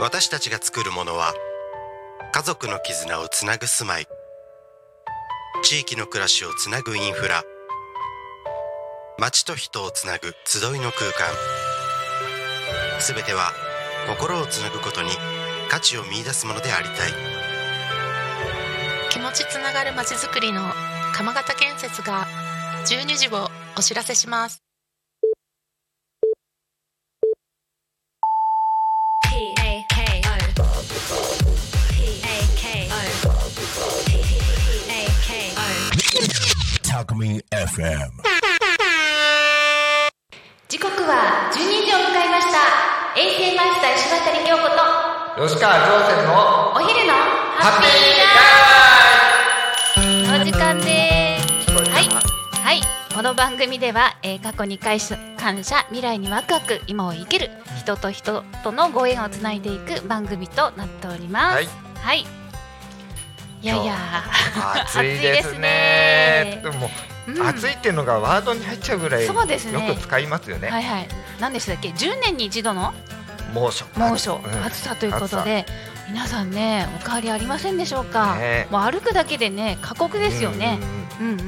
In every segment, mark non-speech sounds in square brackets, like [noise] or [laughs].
私たちが作るものは家族の絆をつなぐ住まい地域の暮らしをつなぐインフラ街と人をつなぐ集いの空間。すべては心をつなぐことに価値を見出すものでありたい。気持ちつながるまちづくりの鎌形建設が12時をお知らせします。Talkme FM. 時刻は12時を迎えました。衛星マスター石渡京子と吉川上船のお昼のハッピーランチお時間です。はい。はい。この番組では、えー過去に感謝感謝未来にワクワク今を生きる人と人とのご縁をつないでいく番組となっております。はい。はいいや。いや暑いですね。でも、うん。暑いっていうのがワードに入っちゃうぐらいよそうですね。く使いますよね。はいはい。何でしたっけ？10年に一度の？猛暑。猛暑、うん。暑さということで皆さんねお変わりありませんでしょうか、ね。もう歩くだけでね過酷ですよね。うんうんう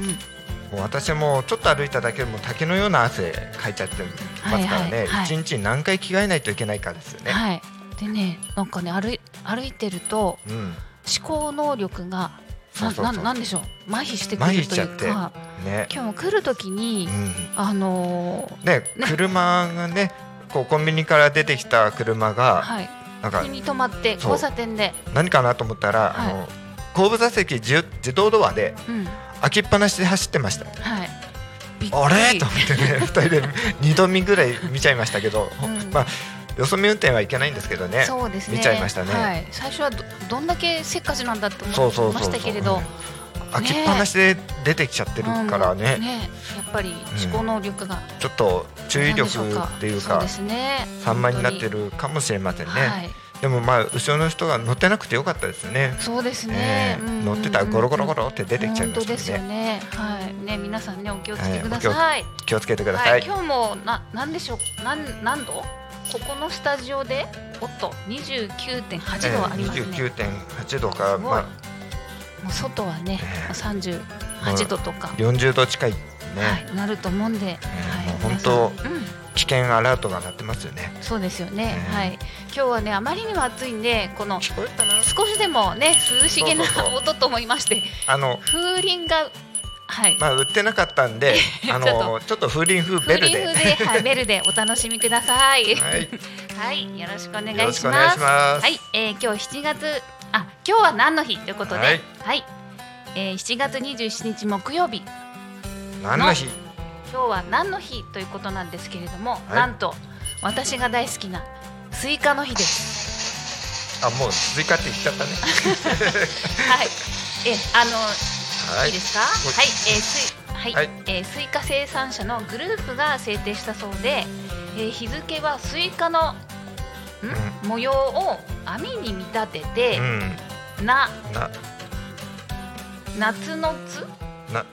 私もちょっと歩いただけでも竹のような汗かいちゃってますからね。一、日に何回着替えないといけないかですよね。はい。でねなんかね歩い歩いてるとうん。思考能力がなななんでしょう？麻痺してく麻るというか。ね。今日も来る時にう、ん。あのね車がね。こうコンビニから出てきた車ーがはい。なんか急に止まって交差点で、何かなと思ったら、はい。あの後部座席自自動ドアでうん。開きっぱなしで走ってました。はい。あれ？と思ってね二人で二度見ぐらい見ちゃいましたけど、うん。まあよそ見運転はいけないんですけどね。そうですね。見ちゃいましたね。はい、最初はどどんだけせっかちなんだって思そうそういまそうそうしたけれど、開きっぱなしで出てきちゃってるからね,、うん。ね。やっぱり思考能力が、ちょっと注意力っていうか散漫になってるるかもしれませんね、はい、でもまあ後ろの人が乗ってなくてよかったですね。そうですね。ね、うんうんうん。乗ってたらゴロゴロゴロって出てきちゃいま本当ですよしたね。ねはい。ね皆さんねお気をつけくだはさい、気をつけてくださ、はいい、今日もななんでしょう？なん何度？ここのスタジオでおっと29.8度ありますね、29.8度か、まあ、もう外はねええ。38度とか、40度近いね、はい、なると思うんで、はいもう本皆当うん。危険アラートが鳴ってますよね。そうですよね、ええ。はい。今日はねあまりにも暑いんでこの少しでもね涼しげな音と思いましてあの風鈴がはい、まあ売ってなかったんで、あのちょっと風鈴風ベルで。風鈴風で、はい、ベルで [laughs] お楽しみください。はい、はい、よろしくお願いします。はい、えー、今日7月、あ、今日は何の日ということで、ははいい、えー、7月27日木曜日、何の日？今日は何の日ということなんですけれども、はいなんと私が大好きなスイカの日です。あ、もうスイカって言っちゃったね。[laughs] はい、え、あの、、はい。いいですか？はい、えー、スイはい、はい。えースイカ生産者のグループが制定したそうで、えー日付はスイカのん、模様を網に見立てて、うん、なな、夏のつ？な、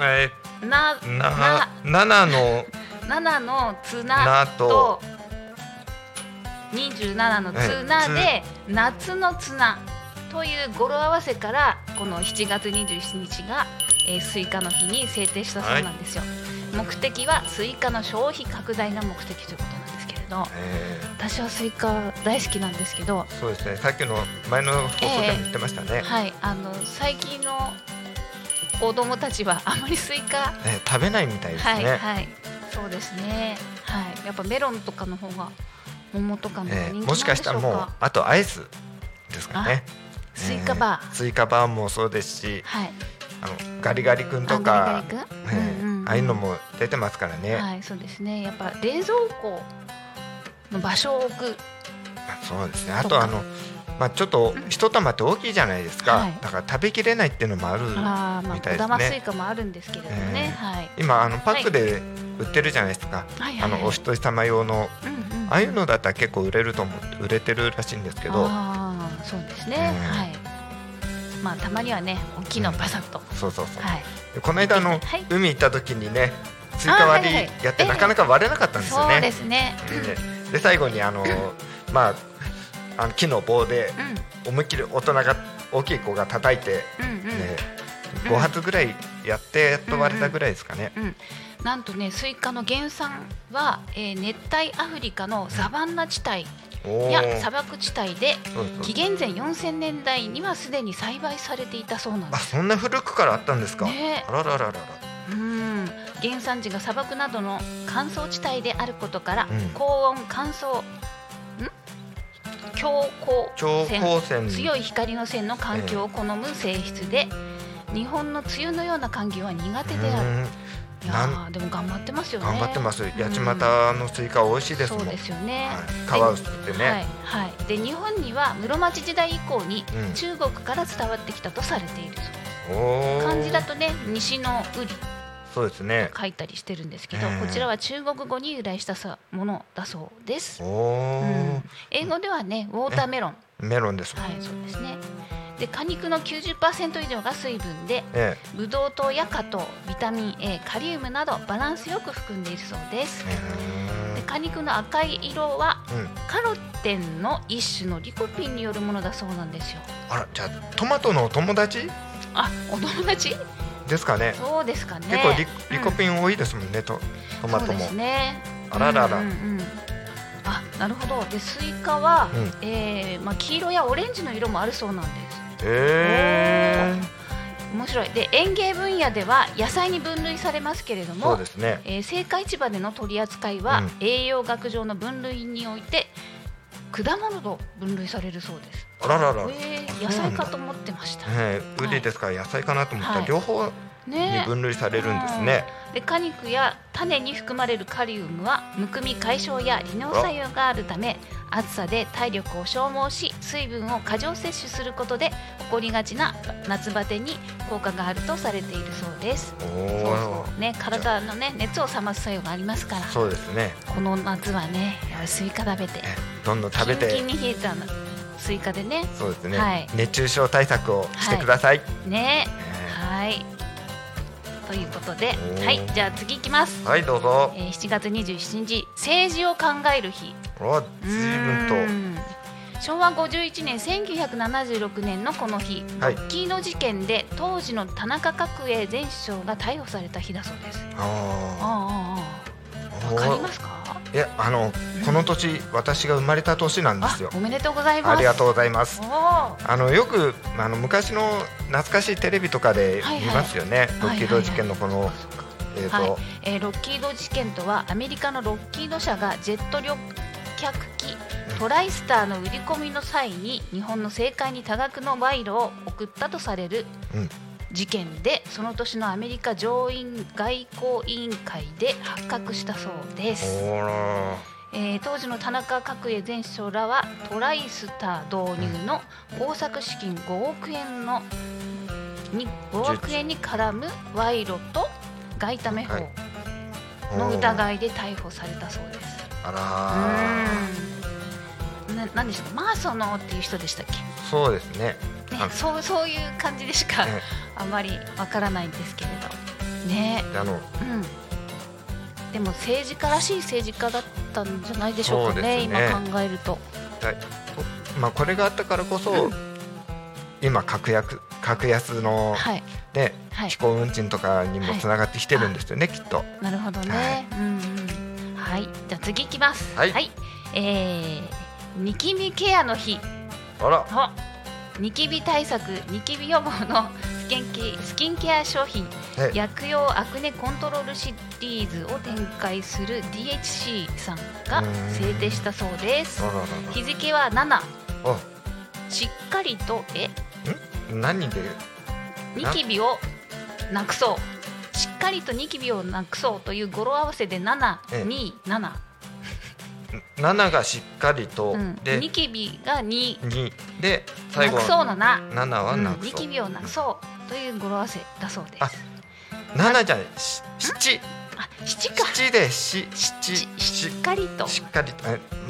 えなー、な、七の。[laughs] 七の綱なと。と、二十七の綱で夏の綱という語呂合わせからこの7月27日が、えースイカの日に制定したそうなんですよ、目的はスイカの消費拡大が目的ということなんですけれどえ私はスイカ大好きなんですけどー、そうですね。さっきの前の放送でも言ってましたね。はい。あの最近の子供たちはあまりスイカね食べないみたいですはいね。はい。そうですね。はい。やっぱメロンとかの方が桃とかの方がえー人気なんでしょうか、もしかしたらもうあとアイスですかね。スイカバー。えスイカバーもそうですし、はい。あのガリガリ君とあか、ああいうのも出てますからね。はいそうですね。やっぱ冷蔵庫の場所を置く。そうですね。あとあのまあちょっと一玉って大きいじゃないですか。はい。だから食べきれないっていうのもある。みたい小ですね。玉スイカもあるんですけれどもね、え。はい。今あのパックで売ってるじゃないですか。はい。はい。あのお一人様用の。ああいうのだったら結構売れると思って売れてるらしいんですけど。あーそうですね、うん。はい。まあたまにはね大きいのパサッと、そうそうそう。はい。でこの間あの、はい。海行った時にねスイカ割りあはい。はいやってええ。なかなか割れなかったんですよね。そうですね、でで最後にあの [laughs] まああの木の棒で思いっきり大人が大きい子が叩いて、うんうん。うんねうん。5発ぐらいやってやっと割れたぐらいですかね。うん、なんとねスイカの原産は、えー熱帯アフリカのサバンナ地帯おやー。砂漠地帯で紀元前4000年代にはすでに栽培されていたそうなんです。あそんな古くからあったんですか？ね。あららららら。うん。原産地が砂漠などの乾燥地帯であることから、うん。高温乾燥ん？強光線。強い光の線の環境を好む性質で、日本の梅雨のような環境は苦手である。うんいやーでも頑張ってますよね。頑張ってます。うん八幡のスイカ美味しいです。そうですよね。はい、皮薄くてね。はいはい。で日本には室町時代以降にうん中国から伝わってきたとされているそうです。漢字だとね西の瓜そうですね。書いたりしてるんですけど、ええこちらは中国語に由来したさものだそうです英語ではねウォーターメロン。メロンです。はいそうですね。で果肉の90%以上が水分でえブドウ糖や果糖ビタミン A カリウムなどバランスよく含んでいるそうです。え。で果肉の赤い色はうん。カロテンの一種のリコピンによるものだそうなんですよ。あら、じゃあトマトのお友達？あお友達？ですかね。そうですかね。結構リリコンピン多いですもんね。とトマトも。そうです。ね。あららら。うんうんうん。あなるほど。でスイカは、うん。えーまあ、黄色やオレンジの色もあるそうなんですえ面白いで園芸分野では野菜に分類されますけれどえ。もそうですね。えー青果市場での取り扱いは、うん栄養学上の分類において果物と分類されるそうです。あららら。えー野菜かと思ってました。ええ、ウリですから野菜かなと思ったらはい両方にね分類されるんですね。で果肉や種に含まれるカリウムはむくみ解消や利尿作用があるため暑さで体力を消耗し水分を過剰摂取することで起こりがちな夏バテに効果があるとされているそうです。おそうね体のね熱を冷ます作用がありますから。そうですね。この夏はねスイカ食べて。えどんどん食べて。キンキンに冷えたスイカでね。そうですね、はい。熱中症対策をしてください。ね。えはいということではいじゃあ次いきます。ーはいどうぞ。えー7月27日政治を考える日。お随分と。昭和51年1976年のこの日、はい。ロッキード事件で当時の田中角栄前首相が逮捕された日だそうです。あああああわかりますか？いやあのこの年私が生まれた年なんですよ。あ、おめでとうございます。ありがとうございます。あのよくあの昔の懐かしいテレビとかで見ますよね、ロッキード事件のこの、えっ、と、はい。えーロッキード事件とはアメリカのロッキード社がジェット旅客機トライスターの売り込みの際に日本の政界に多額の賄賂を送ったとされるうん事件でその年のアメリカ上院外交委員会で発覚したそうです、えー当時の田中角栄前首相らはトライスター導入の工作資金5億円のに5億円に絡む賄賂と外為法、はい。の疑いで逮捕されたそうです。あうー。ん。な、なんでしたマーソノっていう人でしたっけ？らそうですねねあ、そう、そういう感じでしかえあまりわからないんですけれど。ね、あのうん。でも政治家らしい政治家だったんじゃないでしょうかね。ね今考えると。まあこれがあったからこそ、今格安格安のはい。ね、はい飛。行運賃とかにもつながってきてるんですよね、きっと。なるほどね。うんうん。はい。じゃあ次いきます。はいえー、ニキビケアの日。あら。あニキビ対策ニキビ予防の [laughs] スキンケスキンケア商品。はい。薬用アクネコントロールシリーズを展開する DHC さんがうん制定したそうです。日付は7あ。しっかりとえ。何で？ニキビをなくそう。しっかりとニキビをなくそうという語呂合わせでええ。727、7がしっかりと、うん、でニキビが2 2で最後なくそうのな、7はうんなくそう、ニキビをなくそう。という語呂合わせだそうです。あ7じゃない。し7あ七か。7でしし7しっかりと。しっかりと。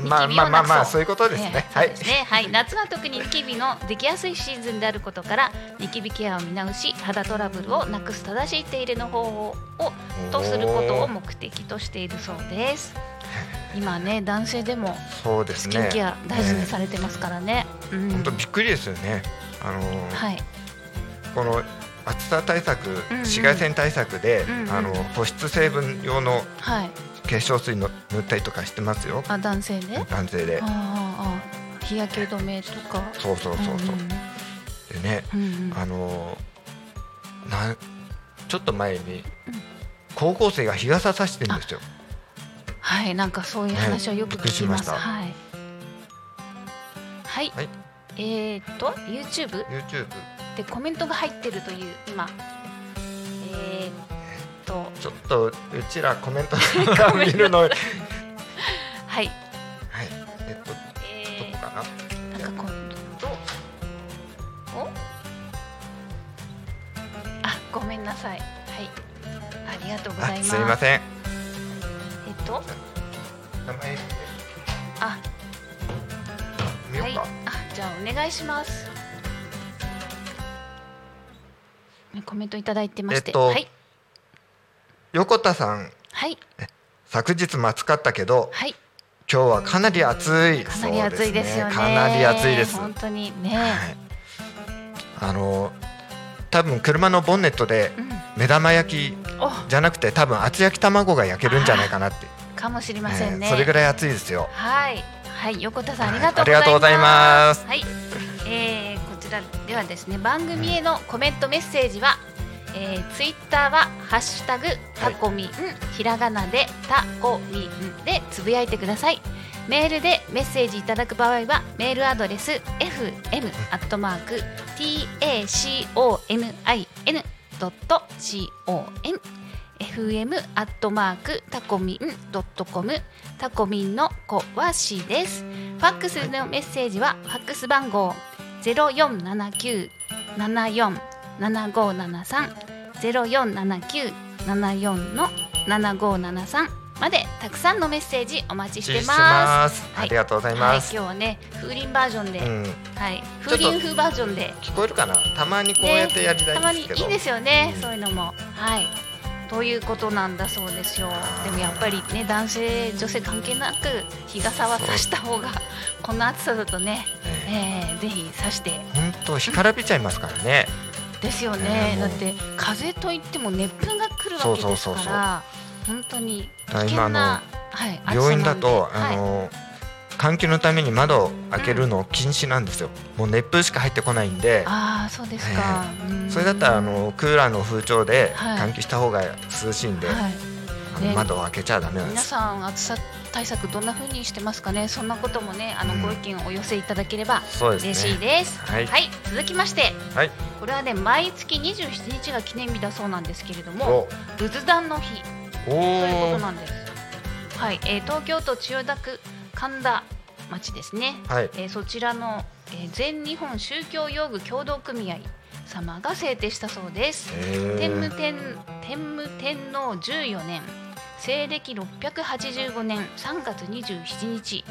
まあまあまあまあそう。いうことですね、はい。ね。はい、夏は特にニキビのできやすいシーズンであることからニキビケアを見直し肌トラブルをなくす正しい手入れの方法をとすることを目的としているそうです。今ね男性でもそうですね。スキンケア大事にされてますからね。うん。本当びっくりですよね。あのーはい。この暑さ対策、んうん。紫外線対策で、うんうん。あの保湿成分用のはい。化粧水の塗ったりとかしてますよ。あ男性で？男性で。ああ日焼け止めとか。そうそうそうそう、んでねうんうん。あのーなちょっと前に高校生が日傘さしてるんですよはい、なんかそういう話をよく聞きます。はい。はい。はいえーっと YouTube YouTube でコメントが入ってるという今。えーっとちょっとうちらコメントが見るのはいはい。えっとどえこかな？ー、なんか今度お？あごめんなさい。はい。ありがとうございあます。すいませんと名前あ。はい。あじゃあお願いします。コメントいただいてまして、えっとはい。横田さん。はい。昨日も暑かったけどはい。今日はかなり暑い。かなり暑いですよね。かなり暑いです。本当にね。はい。あの多分車のボンネットでうん。目玉焼きお。じゃなくて多分厚焼き卵が焼けるんじゃないかなって、かもしれませんね。えーそれぐらい暑いですよはいはい横田さんあはいりがとうございます。ありがとうございますはい、えー、こちらではですね番組へのコメントメッセージは、えー、ツイッターはハッシュタグタコミン、ひらがなでタコミンでつぶやいてください。メールでメッセージいただく場合はメールアドレス fm アットマーク tacomin ドット con fm アットマークタコミンドットコムタコミンの子はしです。ファックスのメッセージはファックス番号ゼロ四七九七四七五七三ゼロ四七九七四の七五七三までたくさんのメッセージお待ちしてます。はい。ありがとうございはい、ます、今日はね風鈴バージョンで、うん、はい。風鈴風バージョンで。聞こえるかな？たまにこうやってやりたたまいんですけど、にいいですよね、うんそういうのも。はいということなんだそうですよ。でもやっぱりね男性女性関係なく日傘は差した方がこの暑さだとね、ええ。ー、ぜひ差して。ー本当干からびちゃいますからね。ですよね。ね、もう。だって風といっても熱風が来るわけですから本当に危険な、はい、病院だと、あの換気のために窓を開けるの禁止なんですよ、もう熱風しか入ってこないんで。ああそうですか、うん。それだったらあのクーラーの風潮ではい。換気した方が涼しいんで、はい。ね。窓を開けちゃダメなんで皆す。さん暑さ対策どんな風にしてますかね？そんなこともねあのうん。ご意見をお寄せいただければそうですね。嬉しいです、はい。続きまして。はい。これはね毎月27日が記念日だそうなんですけれどもお。仏壇の日。おということーなんです。はい、えー東京都千代田区神田町ですね、はい。えーそちらの、えー全日本宗教用具協同組合様が制定したそうです。え天武ー、天天武天皇14年西暦685年3月27日。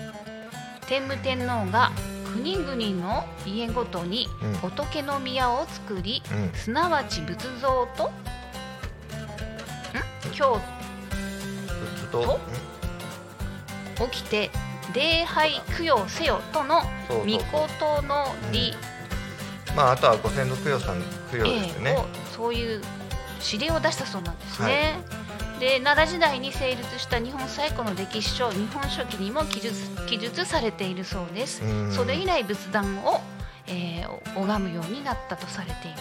天武天皇が国々の家ごとにうん。仏の宮を作り、うん。すなわち仏像とん？京仏と都起きて礼拝供養せよとの御事の理、まああとはご先祖供養さん供養ですよね。えーをそういう指令を出したそうなんですね。で奈良時代に成立した日本最古の歴史書「日本書紀」にも記述記述されているそうです。うんそれ以来仏壇を、えー拝むようになったとされていま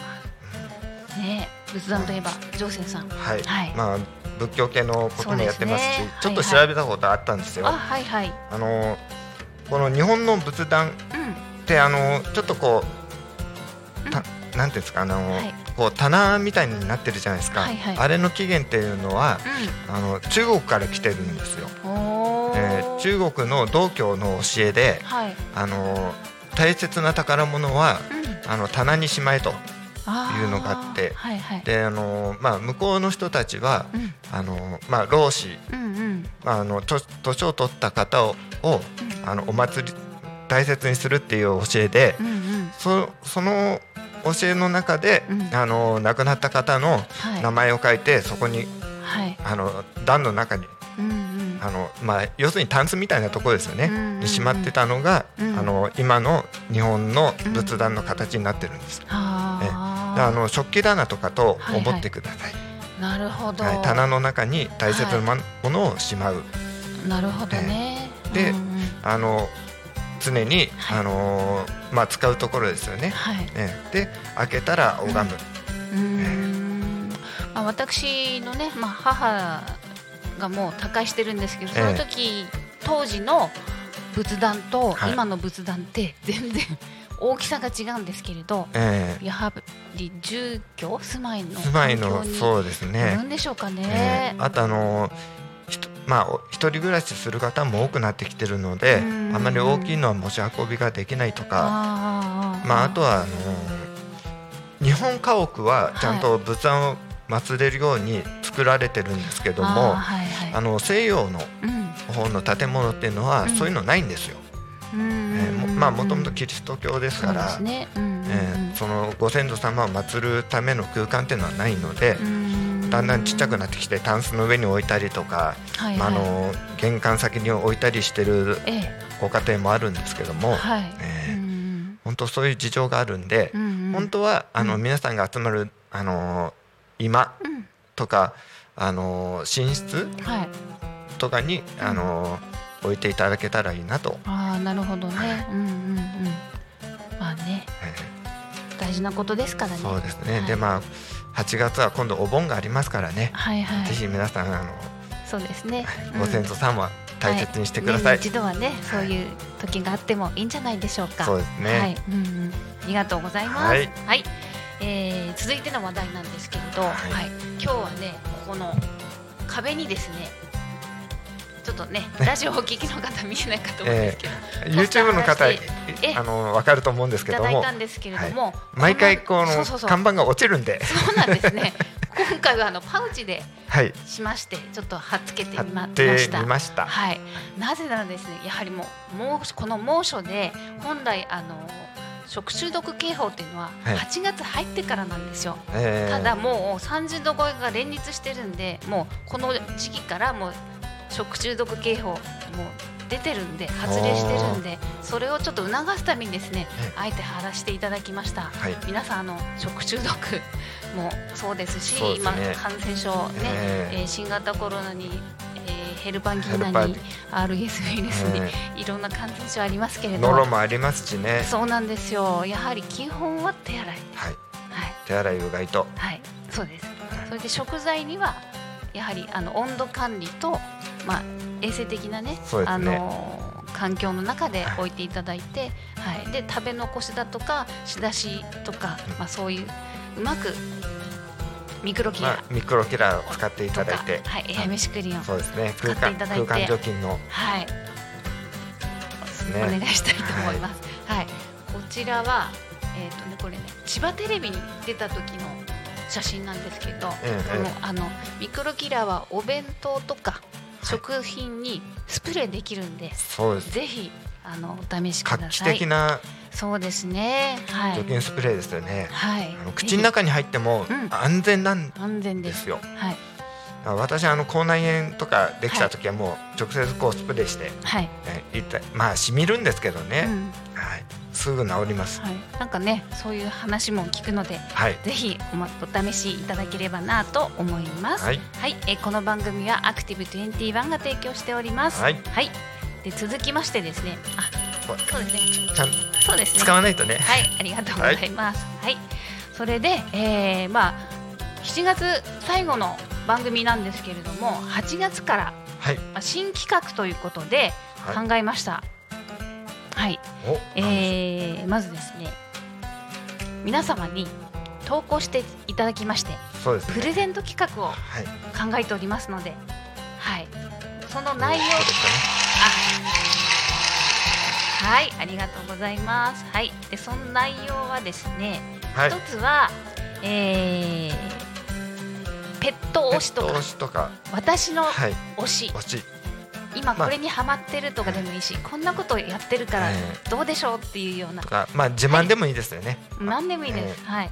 す。ねえ仏壇といえば常仙さん。はい。はいまあ仏教系のこともやってますし、すね。ちょっと調べたことあったんですよ。あはいはい。あのこの日本の仏壇うん。ってあのちょっとこう、たなんていうんですかあの、はい。こう棚みたいになってるじゃないですか、はいはい。あれの起源っていうのはあの中国から来てるんですよ、えー中国の道教の教えではい。あの大切な宝物はうん。あの棚にしまえというのがあってはいはい。であの、まあ、向こうの人たちはうんあの、まあ、老子、うんうんまあ、あのと年を取った方ををあのお祭り大切にするっていう教えで、うんうん。そその教えの中で、うんあの亡くなった方のはい。名前を書いてそこにはい。あの壇の中にうんうん。あのまあ要するにタンスみたいなところですよね、うんうんうんにしまってたのが、うんあの今の日本の仏壇の形になってるんです。あであの食器棚とかとはいはい。思ってください。ーなるほど、はい、棚の中に大切なものをしまう。なるほどね、でうんうん。あの常に、はい。あのまあ使うところですよね。はい。えで開けたら拝む。うーん。まあ、私のね、まあ、母がもう他界してるんですけどその時、当時の仏壇とはい。今の仏壇って全然大きさが違うんですけれどええ。やはり住居住まいの住まいのそうですよねる。んでしょうかえね。え。あとあのまあお一人暮らしする方も多くなってきてるので、うん。あまり大きいのは持ち運びができないとか、まああとはあの日本家屋はちゃんと仏壇を祀れるように作られてるんですけども、はいはい。あの西洋のうん。方の建物っていうのはうん。そういうのないんですよ。うんえーもまあもともとキリスト教ですから、えーそのご先祖様を祀るための空間っていうのはないので、だんだんちっちゃくなってきてタンスの上に置いたりとか、はいまあ、あはいの玄関先に置いたりしてるええ。ご家庭もあるんですけども、はい。え本当そういう事情があるんで、うんうん本当はあの、うん。皆さんが集まるあの今うん。とかあの寝室はい。とかにあの置いていただけたらいいなと、ああなるほどね、はい。うんうんうん。まあね。え大事なことですからね。ーそうですね、はい。でまあ8月は今度お盆がありますからね、はいはい。ぜひ皆さんあのそうですね、ご先祖さんは大切にしてください、年に一度はねそういう時があってもいいんじゃないでしょうか。そうですね。はい、うんうん、ありがとうございます。はい。えー続いての話題なんですけれど、はい。今日はねここの壁にですねちょっとねラジオをお聞きの方見えないかと思うんですけど、ポスター YouTube の方あの分かると思うんですいただいけどもたんですけれども、毎回この看板が落ちるんで。そうなんですね。今回はあのパウチではい。しましてちょっと貼っつけて貼みました。みました。はい。なぜならですね、やはりもう猛この猛暑で本来あの食中毒警報っていうのははい。8月入ってからなんですよ。えーただもう30度超えが連日してるんで、もうこの時期からもう食中毒警報もう出てるんで発令してるんで、それをちょっと促すためにですね、あえて貼らせていただきました。はい。皆さんあの食中毒もそうですしね。今感染症ね、えー。えー新型コロナに、えーヘルパンギーナに RS ウイルスに、えいろんな感染症ありますけれーど。ノロもありますしね。そうなんですよ。やはり基本は手洗い。はい。はい、手洗いうがいと。はい、そうです。それで食材にはやはりあの温度管理と、まあ、衛生的なねね。のー環境の中ではい。置いていただいて、はい、で食べ残しだとか仕出しとか、うん。まあ、そういううまくミクロキラまあ、ミクロキラーを使っていただいて。はい、エアメシクリーンを、そうですね。空使ってい間ただいて空間除菌の。はい、ですお願いねしたいと思います。はい、こちらは、えっ、とね、これね、千葉テレビに出た時の写真なんですけど、ええこのあのミクロキラーはお弁当とか食品にスプレーできるんで、そうですぜひあのお試しく画期ださい。的なそうですね。はい。除菌スプレーですよねはいあの。口の中に入ってもうん安全なん安全で。すよはい私あの口内炎とかできた時はもう直接こうスプレーして、はい。えいったまあしみるんですけどね、うんはい、すぐ治りますはい。なんかね、そういう話も聞くので、はいぜひおまお試しいただければなと思います。はいはい、えーこの番組はアクティブ21が提供しております。はいで続きましてですね、あ、こそうですね。ちゃんそうですね。使わないとねはい、ありがとうございます。はい、それで、えーまあ7月最後の番組なんですけれども、8月から新企画ということではい。考えました。はい、おえーまずですね、皆様に投稿していただきまして、ね。プレゼント企画をはい。考えておりますので、はい、その内容ですあはい。ありがとうございます。はい。でその内容はですね一つは、えーペット推しとか。推しとか。私のはい。推し。推し。今これにハマってるとかでもいいし、こんなことやってるからえどうでしょうっていうような。とかまあ自慢でもいいですよね、何でもいいです、はい。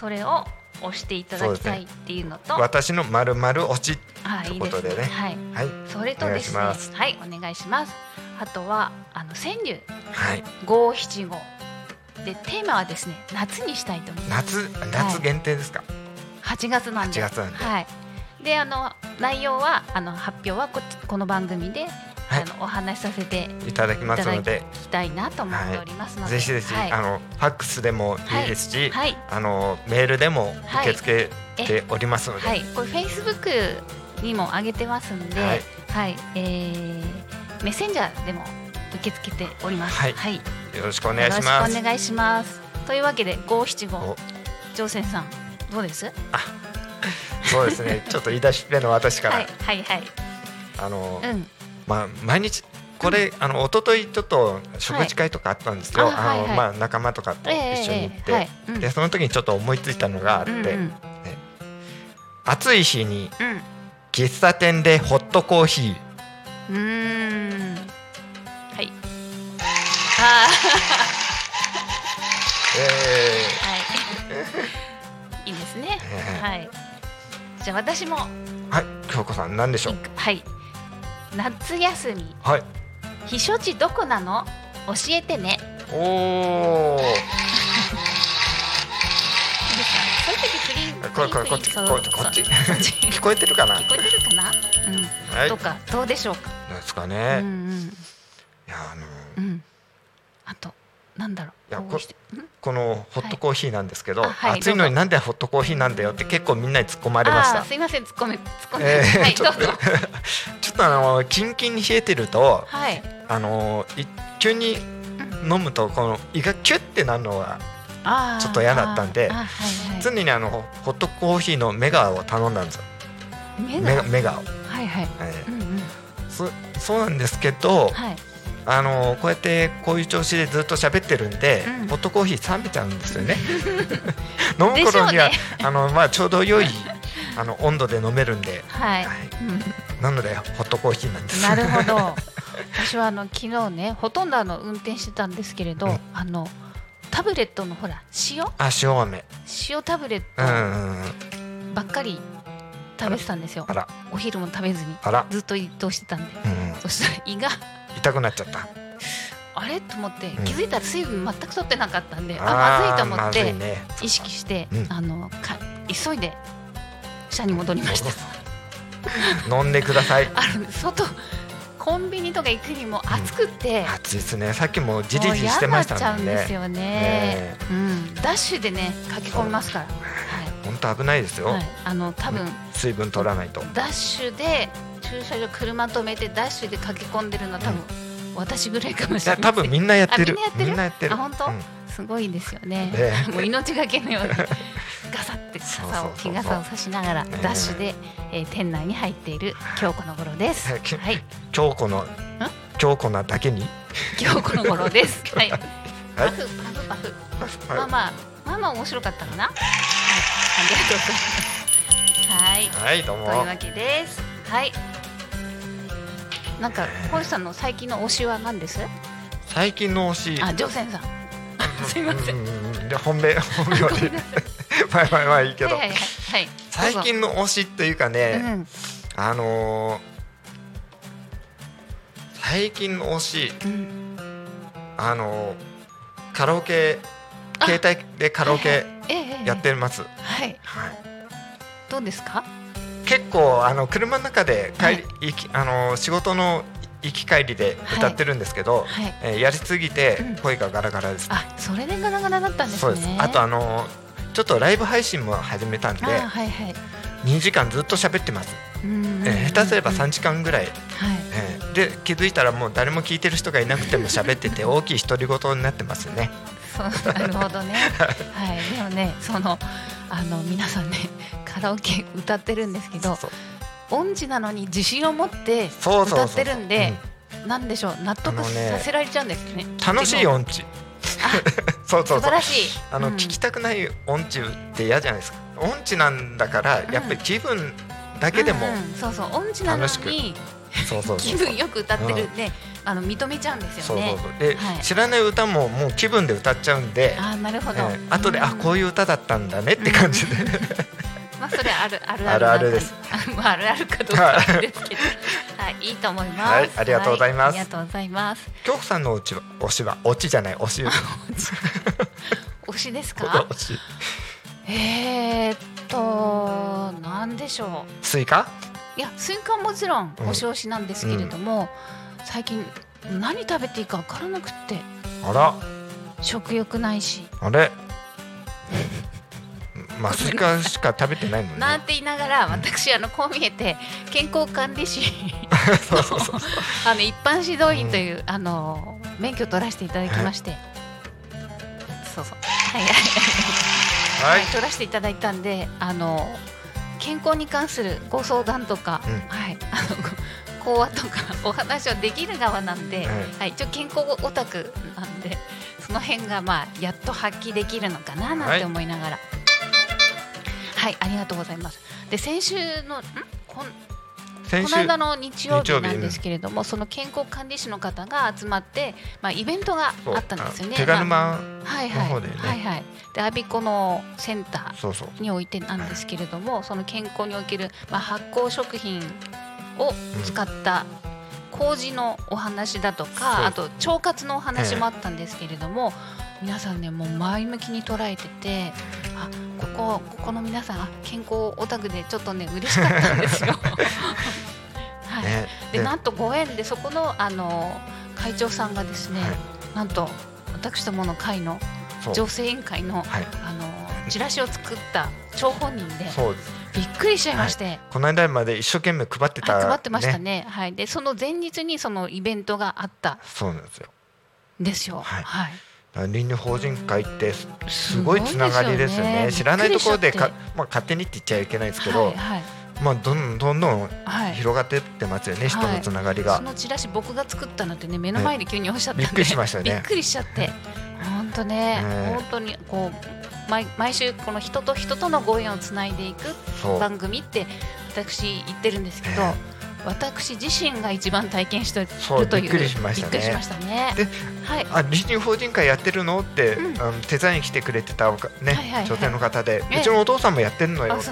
それを押していただきたいっていうのと、私のまるまる推しあということでね。はい。はい。それとですね、はいお願いします。あとはあの川柳。はい。五七五。でテーマはですね夏にしたいと思います。夏夏限定ですか、8月なんで。8月なんで。はい。であの内容はあの発表はこっちこの番組で、はい。あのお話しさせていただきますので。きたいなと思っておりますので、ぜひぜひ、はい。あのファックスでもいいですし、はい。あのメールでも受け付けておりますので、はい、これフェイスブックにも上げてますんで、ははい。い、えーメッセンジャーでも受け付けております。はい。はい、よろしくお願いしよます。ろしくお願いします。というわけで五七五お。乗船さんどうです？そうですね。[laughs] ちょっと言い出しっぺの私から、はいはいはい。あの、うん。まあ毎日これ、あの一昨日ちょっと食事会とかあったんですよ、はい。あはいはい。あのまあ仲間とかと一緒に行って、ええはい。うん。でその時にちょっと思いついたのがあって、うんうん。暑い日にうん。喫茶店でホットコーヒー。うーん。はい。[laughs] あえ。あはい。いいですね。ええはい。じゃあ私もーはい京子さん何でしょう？はい。夏休みはい避暑地どこなの？教えてね。おおいいですかそういう時フリンこれこれこっちこっち聞こえてるかな？聞こえてるかな？うん。はいどうかどうでしょうか？ですかうね、いんうんやあのうん。あとなんだろう。いやここのホットコーヒーなんですけど、はい暑いのになんでホットコーヒーなんだよって結構みんなに突っ込まれましたすいません突っ込め突っ込め。えーはいちょっと。ちょっとあのキンキンに冷えてるとはい。あのい急に飲むとこの胃がキュッてなるのがちょっと嫌だったんではいはい常にあのホットコーヒーのメガを頼んだんですよメガ？メガを、はいはい。えうんうん。ーそそうなんですけどはい。あのこうやってこういう調子でずっと喋ってるんで、うん。ホットコーヒー冷めちゃうんですよね。[laughs] 飲む頃には、でしあのまあちょうど良いあの温度で飲めるんで、はい。はい。うん。なのでホットコーヒーなんです。なるほど。[laughs] 私はあの昨日ねほとんどあの運転してたんですけれど、うん。あのタブレットのほら塩？あ塩飴。塩タブレットばっかり食べてたんですよ。あ。ら。お昼も食べずに。あら、ずっと移動してたんで、うんうん、そしたら胃が痛くなっちゃった。あれ？と思ってうん。気づいたら水分全く取ってなかったんで、あーまずいと思ってね。意識して、うん。あのか急いで車に戻りました。[laughs] 飲んでください。[laughs] あの外コンビニとか行くにも暑くって、暑いですね。さっきもじりじりしてましたもんもう嫌になっちゃうんですねよね。ねうん、ダッシュでね駆け込みますから、は本当危ないですい、よ、はい、あの多分、水分取らないと。ダッシュで駐車場車止めてダッシュで駆け込んでるのは多分、私ぐらいかもしれない多分みんなやってる。あみんなやってる？みんなやってる。あ本当？うん。すごいですよね、えもう命がけのようにガサって傘を日傘を差しながらええダッシュで、えー店内に入っている京子の頃です。はい。きはい、強固の強固なだけに？京子の頃です。[laughs] はい、パはい。フパフパフ。はい。まあまあまあまあ面白かったかな。はい、ありがとうございます。はい、はいどうも。というわけです。はい。なんか本さんの最近の推しは何です？最近の推しあ、ジョセンさん。すいません。うんうんうんで本命本名で [laughs] まあまあまあいいけど、はいはいはいはい。最近の推しっていうかね、うんあのー最近の推しうん。あのーカラオケあ携帯でカラオケやってます、はい。はい、どうですか？結構あの車の中で帰り、行きあの仕事の行き帰りで歌ってるんですけど、はい。えーやりすぎてうん声がガラガラです、あ、それでガラガラだったんですね。そうですあとあのちょっとライブ配信も始めたんであはいはい。2時間ずっと喋ってます、うんえー下手すればはい。3時間ぐらい、えーで気づいたらもう誰も聞いてる人がいなくても喋ってて [laughs] 大きい独り言になってますねなるほどね。[laughs] はい。でもね、そのあの皆さんね、カラオケ歌ってるんですけど、音痴なのに自信を持って歌ってるんで、なんでしょう納得させられちゃうんですよね。楽しい音痴。[laughs] そうそうそう。素晴らしい。あの、うん。聞きたくない音痴って嫌じゃないですか。音痴なんだからうん。やっぱり気分だけでも、うん。うんそうそう。音痴なのにそうそうそう気分よく歌ってるんで、あの認めちゃうんですよね。そうそうで、はい。知らない歌ももう気分で歌っちゃうんで、あーなるほど、えー後で、あこういういう歌だったんだねって感じで、まあそれある [laughs] あるあるあるです。[laughs] まああるあるかどうかはですけど。[laughs] はい。いいと思います。はいありがとうございます。はありがとうございます。京子さんのおちは推しは推しじゃない推し推しですか？えー、っとなんでしょスイカ？ういやスイカはもちろんうん。推し推しなんですけれども、最近何食べていいか分からなくって。あら。食欲ないし。あれまあスイカしか食べてないもんね。なんて言いながら私あのこう見えて健康管理士。[laughs] あの一般指導員という、あの免許を取らせていただきまして、そうそう。はい。はい。はい取らせていただいたんであの健康に関するご相談とか、うん。はい。あの講話とかお話をできる側なんで、うん。はい、一応健康オタクなんでその辺がまあやっと発揮できるのかななんて思いながら。はい、ありがとうございます。で先週のん？こんこの間の日曜日なんですけれども、その健康管理士の方が集まって、まあ、イベントがあったんですよね。手軽まあマはいはいの方でね。はいはい。で、アビコのセンターにおいてなんですけれども、その健康における、まあ、発酵食品を使った麹のお話だとそう。か、あと腸活のお話もあったんですけれども、皆さんねもう前向きに捉えてて、あここここの皆さんあ健康オタクでちょっとね嬉しかったんですよ。[laughs] はい。ねでなんとご縁でそこのあの会長さんがですね、はい。なんと私どもの会の女性委員会のはい。あのチラシを作った張本人でそうです。びっくりしちゃいまして、この間まで一生懸命配ってた、はい、配ってましたね。はい、でその前日にそのイベントがあった。そうなんですよ。んですよ。はい。はい倫理法人会ってすすごいつながりですよね。ね。知らないところでかまあ、勝手にって言っちゃいけないですけど、はいはい。まあ、どんどんどんはい。広がってってますよね、人のつながりそが。のチラシ僕が作ったのってね目の前で急におっしゃったんで、びっくりしましたね。びっくりしちゃって。本当ねね。本当にこう毎毎週この人と人とのご縁をつないでいく番組って私言ってるんですけど、え私自身が一番体験してるという。びっくりしましたね。びっくりしましたね。ではい。あ倫理法人会やってるの？って、うん。あの手伝いに来てくれてたおかね、はい女性の方で、ええ。うちのお父さんもやってるのよって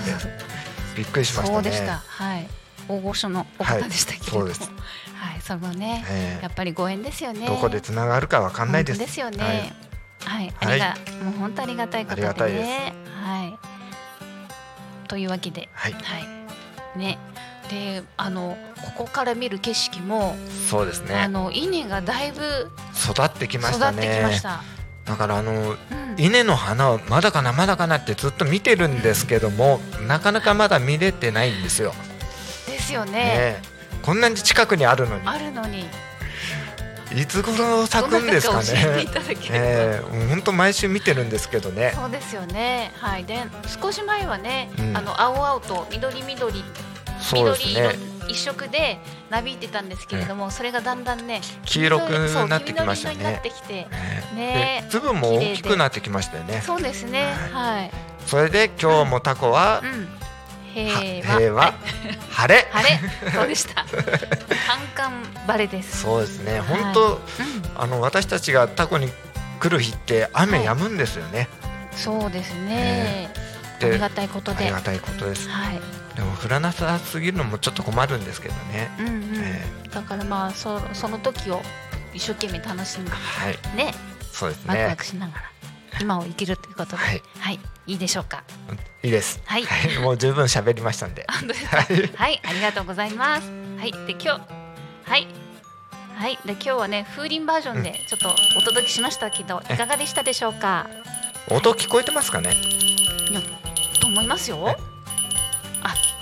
びっくりしましたね。そうでした。はい。大御所のお方でしたけれども、はいそうです。はいそのね、ええ。やっぱりご縁ですよね。どこでつながるかわかんないです。ですよね。はい。はい、ありが、もう本当ありがたいことでね。ありがたいです。はい。というわけで、はい、はい、ね、で、あのここから見る景色も、そうですあね。の稲がだいぶ育ってきまし育ってたね。きました。だからあのうん、稲の花をまだかなまだかなってずっと見てるんですけどもなかなかまだ見れてないんですよ。ですよね。ねえこんなに近くにあるのにあるのに、いつ頃咲くんですかね。ええ本当毎週見てるんですけどね。そうですよね。はい。で、少し前はね、うんあの青々と緑緑緑色ね。一色でなびいてたんですけれども、それがだんだんね黄色くなってきました黄緑色になっね。てきてね。粒も大きくなってきましたよね。そうですね。はい、それで今日もタコはうん。平は和。晴れ。晴れ。そうでした。[laughs] カン晴れです。そうですね。はい。本当、うん。あの私たちがタコに来る日って雨止むんですよね。そうですね。ありがたいことで。はありがたいことです。いでも降らなさすぎるのもちょっと困るんですけどね。うんうん、えだからまあそその時を一生懸命楽しんではい、ねそうですワクワね。クしながら今を生きるということではいはい、いいでしょうかいいです。はいはい、もう十分喋りましたんで。[laughs] はい。はい、ありがとうございます。はい、で今日、はい、はい、で今日はね風鈴バージョンでちょっとお届けしましたけど、いかがでしたでしょうか？音聞こえてますかね？いやと思いますよ。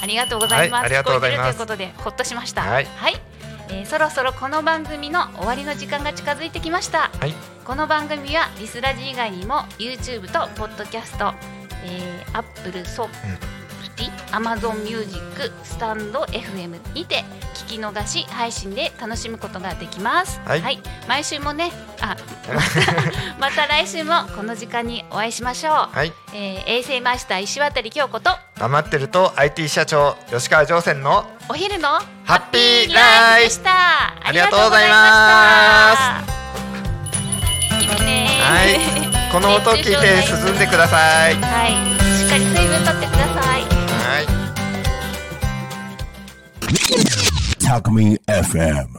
あ、ありがとうございます。はいありがとうございますということでほっとしました。はいえーそろそろこの番組の終わりの時間が近づいてきました。はいこの番組はリスラジ以外にも YouTube と Podcast、えー、Apple ソフティ、Amazon Music、スタンド FM にて聞き逃し配信で楽しむことができます。はい毎週もね、あ、[laughs] また来週もこの時間にお会いしましょう。はいえー衛星マスター石渡京子と黙ってると IT 社長吉川上泉のお昼のハッピーライフでした。あありがとうございます。いいね。はいこの音を聞いて涼んでくださいはい、しっかり水分取ってください。はい Alchemy FM.